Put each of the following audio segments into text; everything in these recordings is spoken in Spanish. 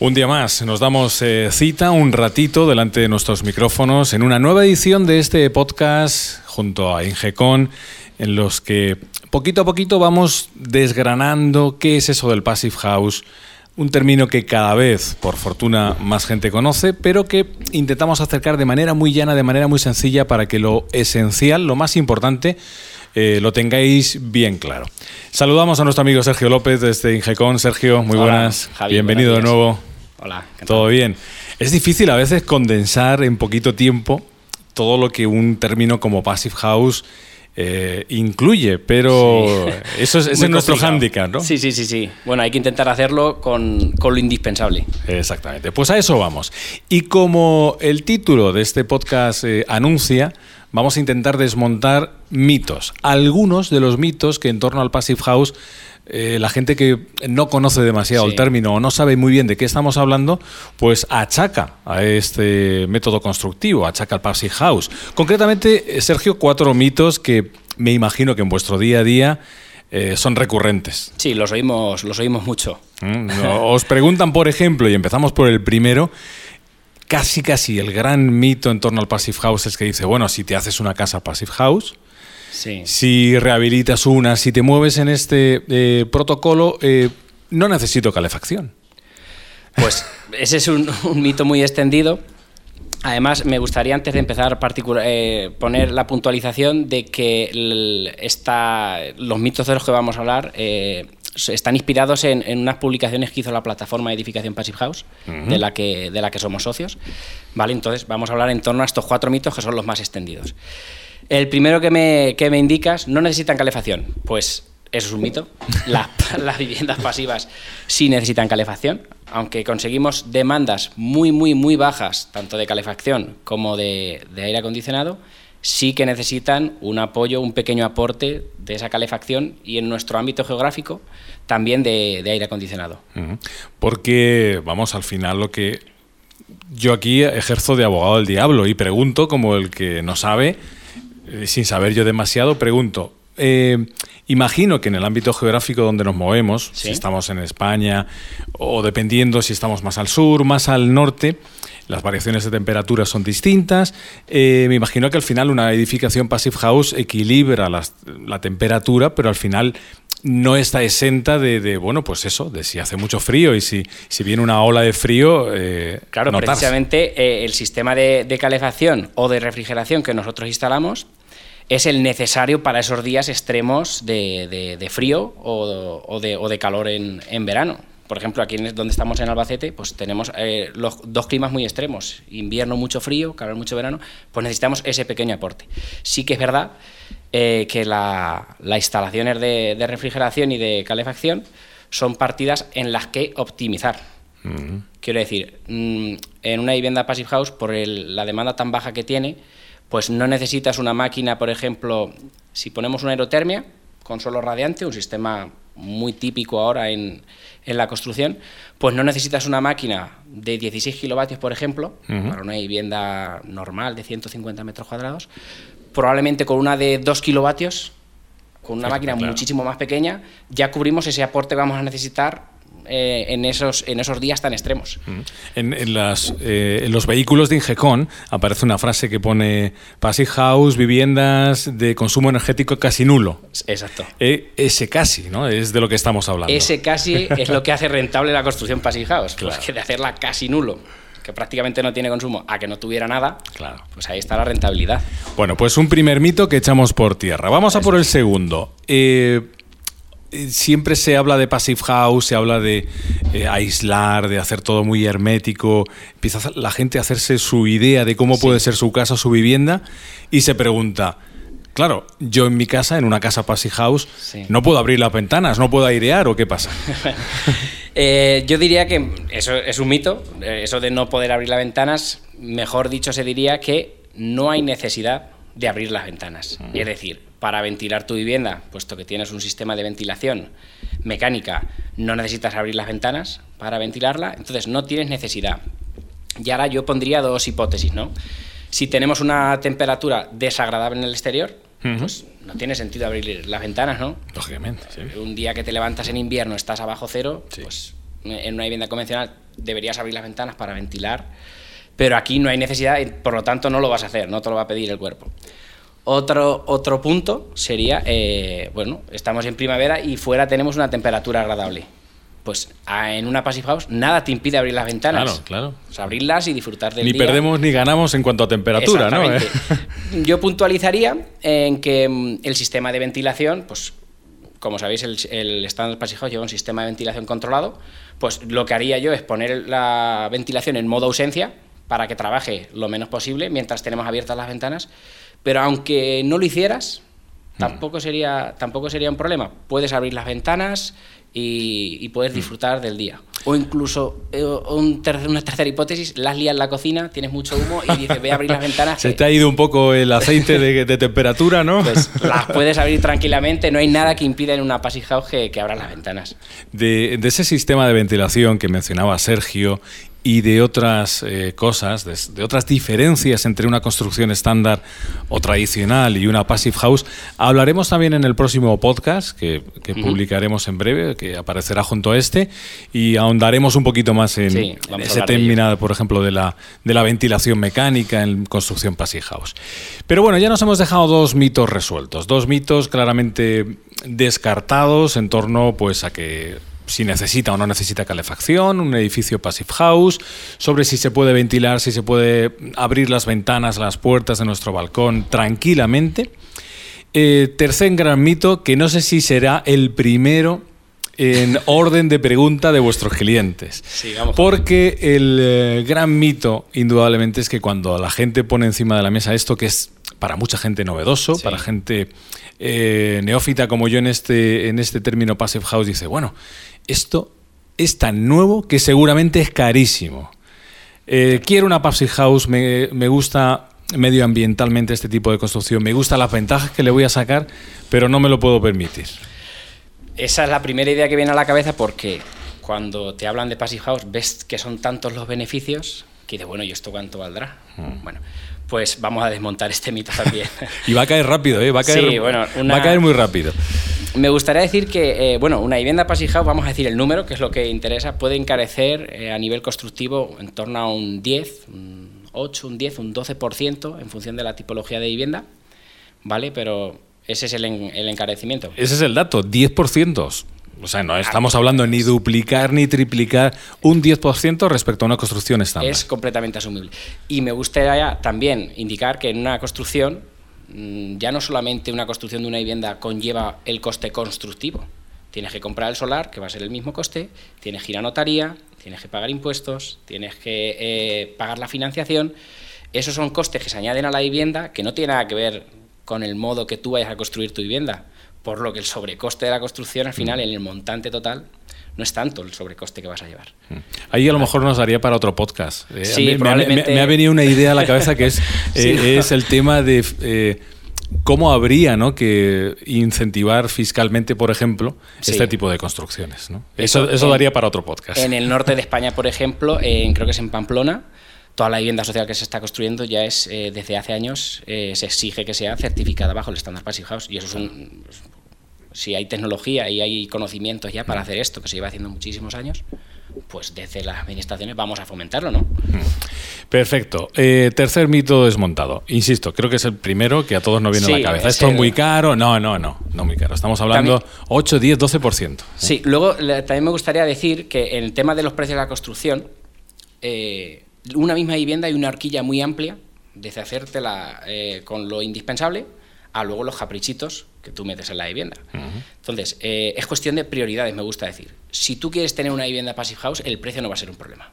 Un día más nos damos eh, cita un ratito delante de nuestros micrófonos en una nueva edición de este podcast junto a Ingecon en los que poquito a poquito vamos desgranando qué es eso del Passive House, un término que cada vez, por fortuna, más gente conoce, pero que intentamos acercar de manera muy llana, de manera muy sencilla, para que lo esencial, lo más importante, eh, lo tengáis bien claro. Saludamos a nuestro amigo Sergio López desde Ingecon. Sergio, muy buenas. Bienvenido de nuevo. Hola. Todo bien. Es difícil a veces condensar en poquito tiempo todo lo que un término como Passive House eh, incluye, pero eso es, nuestro hándicap, ¿no? Sí, sí, sí, sí. Bueno, hay que intentar hacerlo con, con, lo indispensable. Exactamente. Pues a eso vamos. Y como el título de este podcast eh, anuncia, vamos a intentar desmontar mitos. Algunos de los mitos que en torno al Passive House eh, la gente que no conoce demasiado el término o no sabe muy bien de qué estamos hablando, pues achaca a este método constructivo, achaca al Passive House. Concretamente, eh, Sergio, cuatro mitos que me imagino que en vuestro día a día eh, son recurrentes. Sí, los oímos, los oímos mucho. Mm, os preguntan, por ejemplo, y empezamos por el primero, casi casi el gran mito en torno al Passive House es que dice, bueno, si te haces una casa Passive House, si rehabilitas una, si te mueves en este eh, protocolo, eh, no necesito calefacción. Pues ese es un, mito muy extendido. Además, me gustaría antes de empezar eh, poner la puntualización de que los mitos de los que vamos a hablar están inspirados en, unas publicaciones que hizo la plataforma de edificación Passive House, de, la que, de la que somos socios. ¿Vale? Entonces, vamos a hablar en torno a estos cuatro mitos que son los más extendidos. El primero que me, que me indicas, no necesitan calefacción. Pues eso es un mito. las viviendas pasivas sí necesitan calefacción, aunque conseguimos demandas muy, muy, muy bajas, tanto de calefacción como de, aire acondicionado, sí que necesitan un apoyo, un pequeño aporte de esa calefacción y en nuestro ámbito geográfico también de, aire acondicionado. Porque, vamos, al final lo que yo aquí ejerzo de abogado del diablo y pregunto, como el que no sabe, eh, sin saber yo demasiado, pregunto, eh, imagino que en el ámbito geográfico donde nos movemos, si estamos en España o dependiendo si estamos más al sur, más al norte, las variaciones de temperatura son distintas. Eh, me imagino que al final una edificación Passive House equilibra la temperatura, pero al final no está exenta de, bueno, pues eso, de si hace mucho frío y si, si viene una ola de frío. claro, precisamente el sistema de, de calefacción o de refrigeración que nosotros instalamos es el necesario para esos días extremos de, frío o, de, calor en, verano. Por ejemplo, aquí donde estamos en Albacete, pues tenemos eh, los dos climas muy extremos, invierno mucho frío, calor mucho verano, pues necesitamos ese pequeño aporte. Sí que es verdad eh, que las instalaciones de, refrigeración y de calefacción son partidas en las que optimizar. Mm. Quiero decir, mm, en una vivienda Passive House, por la demanda tan baja que tiene, pues no necesitas una máquina, por ejemplo, si ponemos una aerotermia con suelo radiante, un sistema muy típico ahora en, la construcción, pues no necesitas una máquina de 16 kilovatios, por ejemplo, para una vivienda normal de 150 metros cuadrados, probablemente con una de 2 kilovatios, con una máquina muchísimo más pequeña, ya cubrimos ese aporte que vamos a necesitar eh, en, esos, en esos días tan extremos. En, las, eh, en los vehículos de Ingecon aparece una frase que pone Passive House, viviendas de consumo energético casi nulo. Exacto. Eh, ese casi, ¿no? Es de lo que estamos hablando. Ese casi es lo que hace rentable la construcción Passive House, pues que de hacerla casi nulo que prácticamente no tiene consumo, a que no tuviera nada, claro. pues ahí está la rentabilidad. Bueno, pues un primer mito que echamos por tierra. Vamos a por el segundo. Eh, siempre se habla de passive house, se habla de eh, aislar, de hacer todo muy hermético. Empieza la gente a hacerse su idea de cómo puede ser su casa, su vivienda, y se pregunta, claro, yo en mi casa, en una casa passive house, no puedo abrir las ventanas, no puedo airear o qué pasa. Eh, yo diría que eso es un mito, eso de no poder abrir las ventanas, mejor dicho se diría que no hay necesidad de abrir las ventanas. Es decir, para ventilar tu vivienda, puesto que tienes un sistema de ventilación mecánica, no necesitas abrir las ventanas para ventilarla, entonces no tienes necesidad. Y ahora yo pondría dos hipótesis, ¿no? Si tenemos una temperatura desagradable en el exterior, pues no tiene sentido abrir las ventanas, ¿no? Lógicamente, Un día que te levantas en invierno estás abajo cero, pues en una vivienda convencional deberías abrir las ventanas para ventilar, pero aquí no hay necesidad, por lo tanto no lo vas a hacer, no te lo va a pedir el cuerpo. Otro, otro punto sería, eh, bueno, estamos en primavera y fuera tenemos una temperatura agradable. Pues en una Passive House nada te impide abrir las ventanas. Claro, claro. O abrirlas y disfrutar del ni día. Ni perdemos ni ganamos en cuanto a temperatura, ¿no? ¿Eh? Yo puntualizaría en que mm, el sistema de ventilación, pues como sabéis, el, el estándar Passive House lleva un sistema de ventilación controlado. Pues lo que haría yo es poner la ventilación en modo ausencia para que trabaje lo menos posible mientras tenemos abiertas las ventanas pero aunque no lo hicieras, mm. tampoco sería, tampoco sería un problema. Puedes abrir las ventanas y, puedes mm. disfrutar del día. O incluso eh, una tercera hipótesis, las lías en la cocina, tienes mucho humo y dices, ve a abrir las ventanas. Se te ha ido un poco el aceite de, temperatura, ¿no? Pues las puedes abrir tranquilamente, no hay nada que impida en una passive house que, que abran las ventanas. De, de, ese sistema de ventilación que mencionaba Sergio y de otras eh, cosas, de, otras diferencias entre una construcción estándar o tradicional y una passive house. Hablaremos también en el próximo podcast que, publicaremos en breve, que aparecerá junto a este, y ahondaremos un poquito más en, ese término, por ejemplo, de la, de la ventilación mecánica en construcción passive house. Pero bueno, ya nos hemos dejado dos mitos resueltos, dos mitos claramente descartados en torno pues a que si necesita o no necesita calefacción, un edificio passive house, sobre si se puede ventilar, si se puede abrir las ventanas, las puertas de nuestro balcón tranquilamente. Eh, tercer gran mito, que no sé si será el primero en orden de pregunta de vuestros clientes. Porque el eh, gran mito, indudablemente, es que cuando la gente pone encima de la mesa esto, que es para mucha gente novedoso, para gente eh, neófita como yo en este, en este término passive house, dice, bueno, esto es tan nuevo que seguramente es carísimo. Eh, quiero una Passive House, me, gusta medioambientalmente este tipo de construcción, me gustan las ventajas que le voy a sacar, pero no me lo puedo permitir. Esa es la primera idea que viene a la cabeza porque cuando te hablan de Passive House ves que son tantos los beneficios que de bueno, ¿y esto cuánto valdrá? Hmm. Bueno, pues vamos a desmontar este mito también. y va a caer rápido, ¿eh? va, a caer, va a caer muy rápido. Me gustaría decir que, eh, bueno, una vivienda passive vamos a decir el número, que es lo que interesa, puede encarecer eh, a nivel constructivo en torno a un 10, un 8, un 10, un 12% en función de la tipología de vivienda, ¿vale? Pero ese es el, el encarecimiento. Ese es el dato, 10%. O sea, no estamos hablando ni duplicar ni triplicar un 10% respecto a una construcción estándar. Es completamente asumible. Y me gustaría también indicar que en una construcción, ya no solamente una construcción de una vivienda conlleva el coste constructivo. Tienes que comprar el solar, que va a ser el mismo coste, tienes que ir a notaría, tienes que pagar impuestos, tienes que eh, pagar la financiación. Esos son costes que se añaden a la vivienda que no tienen nada que ver con el modo que tú vayas a construir tu vivienda por lo que el sobrecoste de la construcción al final mm. en el montante total no es tanto el sobrecoste que vas a llevar. Mm. Ahí a lo mejor nos daría para otro podcast. Eh, sí, me, probablemente... me, ha venido una idea a la cabeza que es, eh, es el tema de eh, cómo habría ¿no? que incentivar fiscalmente, por ejemplo, este tipo de construcciones. ¿no? Eso, eso, daría para otro podcast. En el norte de España, por ejemplo, en, creo que es en Pamplona, toda la vivienda social que se está construyendo ya es, eh, desde hace años, eh, se exige que sea certificada bajo el estándar Passive House. Y eso es un. Si hay tecnología y hay conocimientos ya para hacer esto, que se lleva haciendo muchísimos años, pues desde las administraciones vamos a fomentarlo, ¿no? Perfecto. Eh, tercer mito desmontado. Insisto, creo que es el primero que a todos nos viene a la cabeza. ¿Esto es muy caro? No, no, no, no muy caro. Estamos hablando 8, 10, 12%. Sí, luego también me gustaría decir que en el tema de los precios de la construcción, eh, una misma vivienda hay una horquilla muy amplia, desde hacértela eh, con lo indispensable a luego los caprichitos que tú metes en la vivienda. Entonces, eh, es cuestión de prioridades, me gusta decir. Si tú quieres tener una vivienda passive house, el precio no va a ser un problema.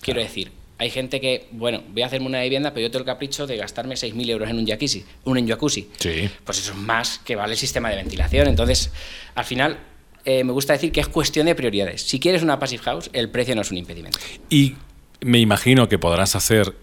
Quiero decir, hay gente que, bueno, voy a hacerme una vivienda, pero yo tengo el capricho de gastarme 6.000 euros en un jacuzzi. Un en jacuzzi. Sí. Pues eso es más que vale el sistema de ventilación. Entonces, al final, eh, me gusta decir que es cuestión de prioridades. Si quieres una passive house, el precio no es un impedimento. Y me imagino que podrás hacer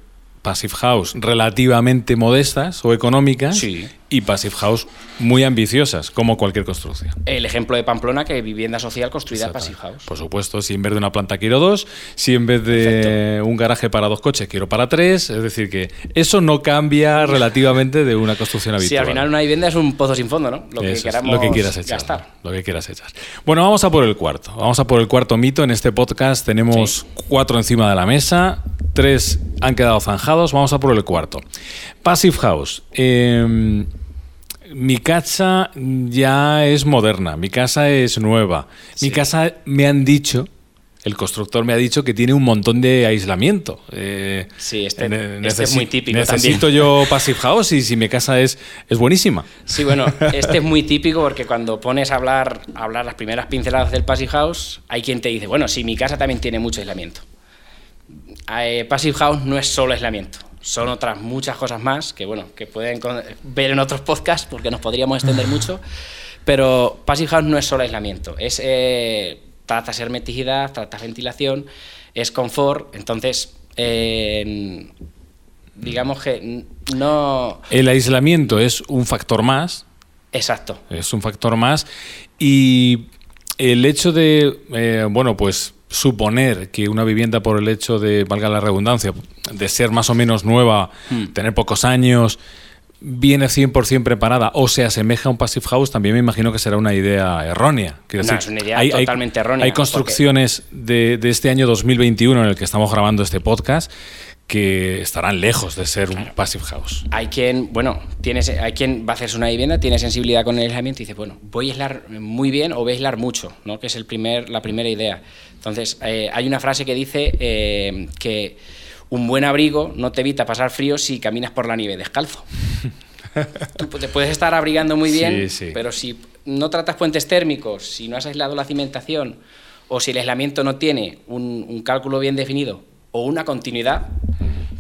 Passive House relativamente modestas o económicas Sí. Y Passive House muy ambiciosas, como cualquier construcción. El ejemplo de Pamplona, que vivienda social construida Passive House. Por supuesto, si en vez de una planta quiero dos, si en vez de un garaje para dos coches quiero para tres, es decir, que eso no cambia relativamente de una construcción habitual. Sí, al final una vivienda es un pozo sin fondo, ¿no? Lo que queramos lo que quieras echar. gastar. Lo que quieras echar. Bueno, vamos a por el cuarto. Vamos a por el cuarto mito. En este podcast tenemos cuatro encima de la mesa. Tres han quedado zanjados. Vamos a por el cuarto. Passive House. Eh, mi casa ya es moderna. Mi casa es nueva. Mi casa me han dicho. El constructor me ha dicho que tiene un montón de aislamiento. Eh, Sí, este- este es muy típico Necesito también. yo Passive House y si mi casa es, es buenísima. Sí, bueno, este es muy típico porque cuando pones a hablar, a hablar las primeras pinceladas del Passive House, hay quien te dice, bueno, sí, mi casa también tiene mucho aislamiento. Eh, Passive House no es solo aislamiento, son otras muchas cosas más que, bueno, que pueden ver en otros podcasts porque nos podríamos extender mucho, pero Passive House no es solo aislamiento, es eh, tratas hermeticidad, tratas ventilación, es confort, entonces, eh, digamos que no... El aislamiento es un factor más, Exacto. es un factor más y el hecho de, eh, bueno, pues suponer que una vivienda por el hecho de, valga la redundancia, de ser más o menos nueva, Hmm. tener pocos años, viene 100% preparada o se asemeja a un passive house, también me imagino que será una idea errónea. Quiero No, es una idea totalmente errónea, Hay porque- construcciones de, de este año 2021 en el que estamos grabando este podcast que estarán lejos de ser un passive house. Hay quien, bueno, tienes, hay quien va a hacerse una vivienda, tiene sensibilidad con el aislamiento y dice, bueno, voy a aislar muy bien o voy a aislar mucho, ¿no? que es el primer, la primera idea. Entonces, eh, hay una frase que dice eh, que un buen abrigo no te evita pasar frío si caminas por la nieve descalzo. Tú te puedes estar abrigando muy bien, Sí, sí. pero si no tratas puentes térmicos, si no has aislado la cimentación o si el aislamiento no tiene un, un cálculo bien definido o una continuidad,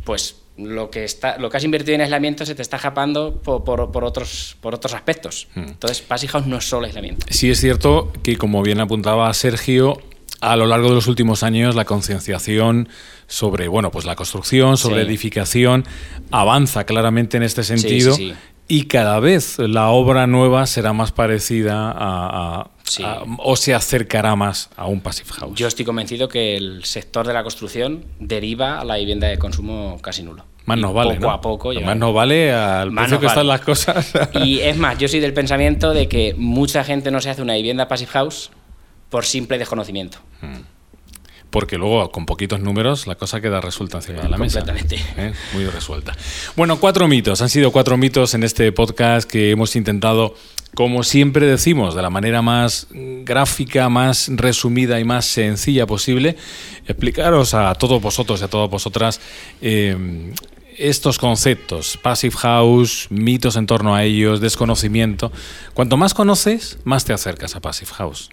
pues lo que, está, lo que has invertido en aislamiento se te está escapando por, por- por otros, por otros aspectos. Entonces, Passive House no es solo aislamiento. Sí es cierto que, como bien apuntaba Sergio, a lo largo de los últimos años la concienciación sobre bueno, pues la construcción, sobre Sí. edificación, avanza claramente en este sentido. sí, sí. Y cada vez la obra nueva será más parecida a, a- Sí. a- o se acercará más a un passive house. Yo estoy convencido que el sector de la construcción deriva a la vivienda de consumo casi nulo. más nos vale, Poco ¿no? a poco. más nos vale al Más precio que están las cosas. Y es más, yo soy del pensamiento de que mucha gente no se hace una vivienda Passive House por simple desconocimiento. Porque luego, con poquitos números, la cosa queda resuelta encima de la mesa. Completamente. ¿eh? Muy resuelta. Bueno, cuatro mitos. Han sido cuatro mitos en este podcast que hemos intentado, como siempre decimos, de la manera más gráfica, más resumida y más sencilla posible, explicaros a todos vosotros y a todas vosotras. eh, estos conceptos, passive house, mitos en torno a ellos, desconocimiento. Cuanto más conoces, más te acercas a passive house.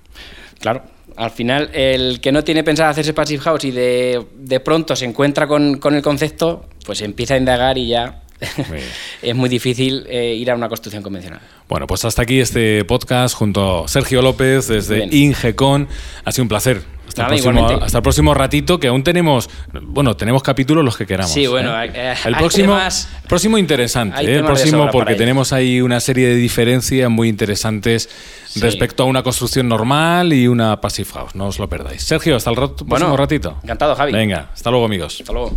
Claro, al final el que no tiene pensado hacerse Passive House y de, de pronto se encuentra con, con el concepto, pues empieza a indagar y ya. es muy difícil eh, ir a una construcción convencional. Bueno, pues hasta aquí este podcast junto a Sergio López desde. Ingecon. Ha sido un placer. Hasta, Nada, el próximo, hasta el próximo ratito, que aún tenemos, bueno, tenemos capítulos los que queramos. Sí, bueno, ¿eh? eh, el próximo, temas- próximo interesante, el próximo porque tenemos ahí una serie de diferencias muy interesantes Sí. respecto a una construcción normal y una passive house. No os lo perdáis. Sergio, hasta el rat- próximo ratito. encantado, Javi. Venga, hasta luego, amigos. Hasta luego.